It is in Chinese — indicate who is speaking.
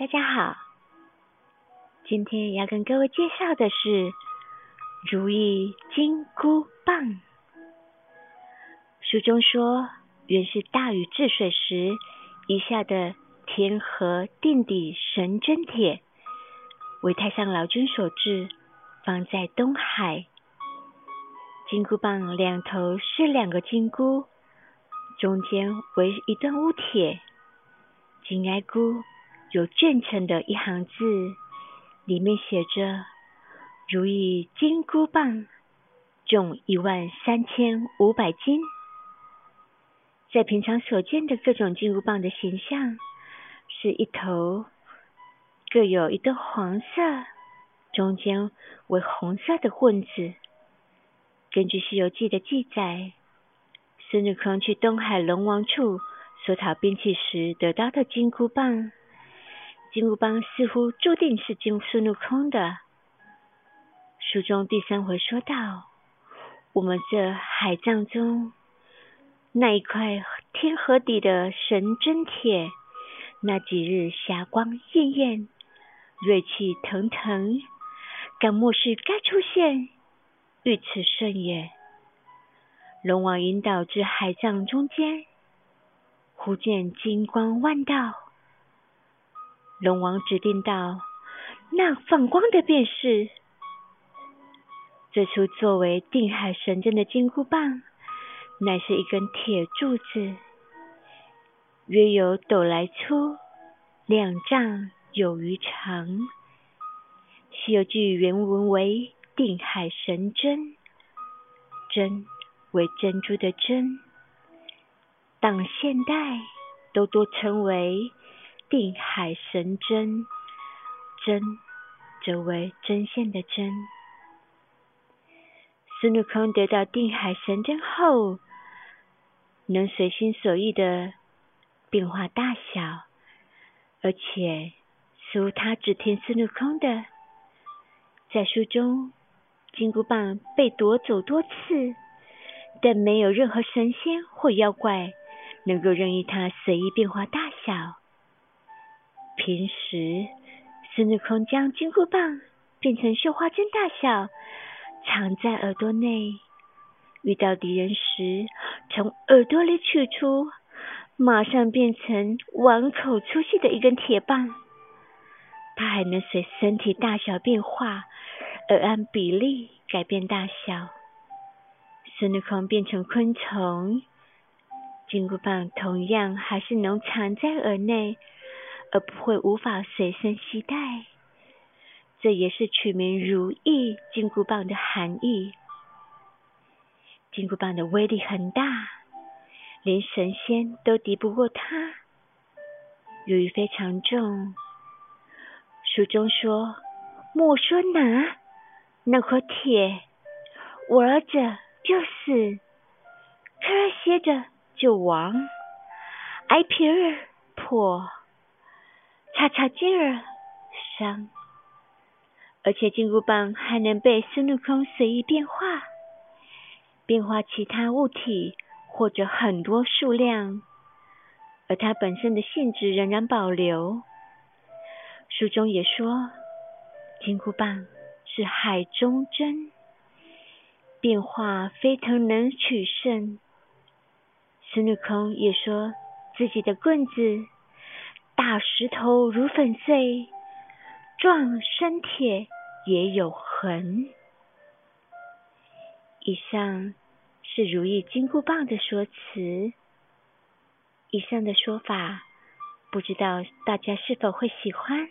Speaker 1: 大家好，今天要跟各位介绍的是如意金箍棒。书中说，原是大禹治水时遗下的天河定底神针铁，为太上老君所制，放在东海。金箍棒两头是两个金箍，中间为一段乌铁，金哀箍。有卷成的一行字，里面写着“如意金箍棒，重一万三千五百斤”。在平常所见的各种金箍棒的形象，是一头各有一个黄色，中间为红色的棍子。根据《西游记》的记载，孙悟空去东海龙王处索讨兵器时得到的金箍棒。金箍棒似乎注定是金孙悟空的。书中第三回说到，我们这海藏中那一块天河底的神针铁，那几日霞光艳艳，锐气腾腾，敢莫是该出现，遇此甚也。龙王引导至海藏中间，忽见金光万道。龙王指定道：“那放光的便是这处作为定海神针的金箍棒，乃是一根铁柱子，约有斗来粗，两丈有余长。《西游记》原文为定海神针，针为珍珠的针，当现代都多称为。”定海神针，针则为针线的针。孙悟空得到定海神针后，能随心所欲的变化大小，而且似乎他只听孙悟空的。在书中，金箍棒被夺走多次，但没有任何神仙或妖怪能够任意他随意变化大小。平时，孙悟空将金箍棒变成绣花针大小，藏在耳朵内。遇到敌人时，从耳朵里取出，马上变成碗口粗细的一根铁棒。它还能随身体大小变化，而按比例改变大小。孙悟空变成昆虫，金箍棒同样还是能藏在耳内。而不会无法随身携带，这也是取名如意金箍棒的含义。金箍棒的威力很大，连神仙都敌不过它。由于非常重，书中说：“莫说拿那块铁，握着就死，磕歇着就亡，挨皮儿破。”擦擦劲儿，伤。而且金箍棒还能被孙悟空随意变化，变化其他物体或者很多数量，而它本身的性质仍然保留。书中也说，金箍棒是海中针，变化非常能取胜。孙悟空也说自己的棍子。大石头如粉碎，撞山铁也有痕。以上是如意金箍棒的说辞。以上的说法，不知道大家是否会喜欢？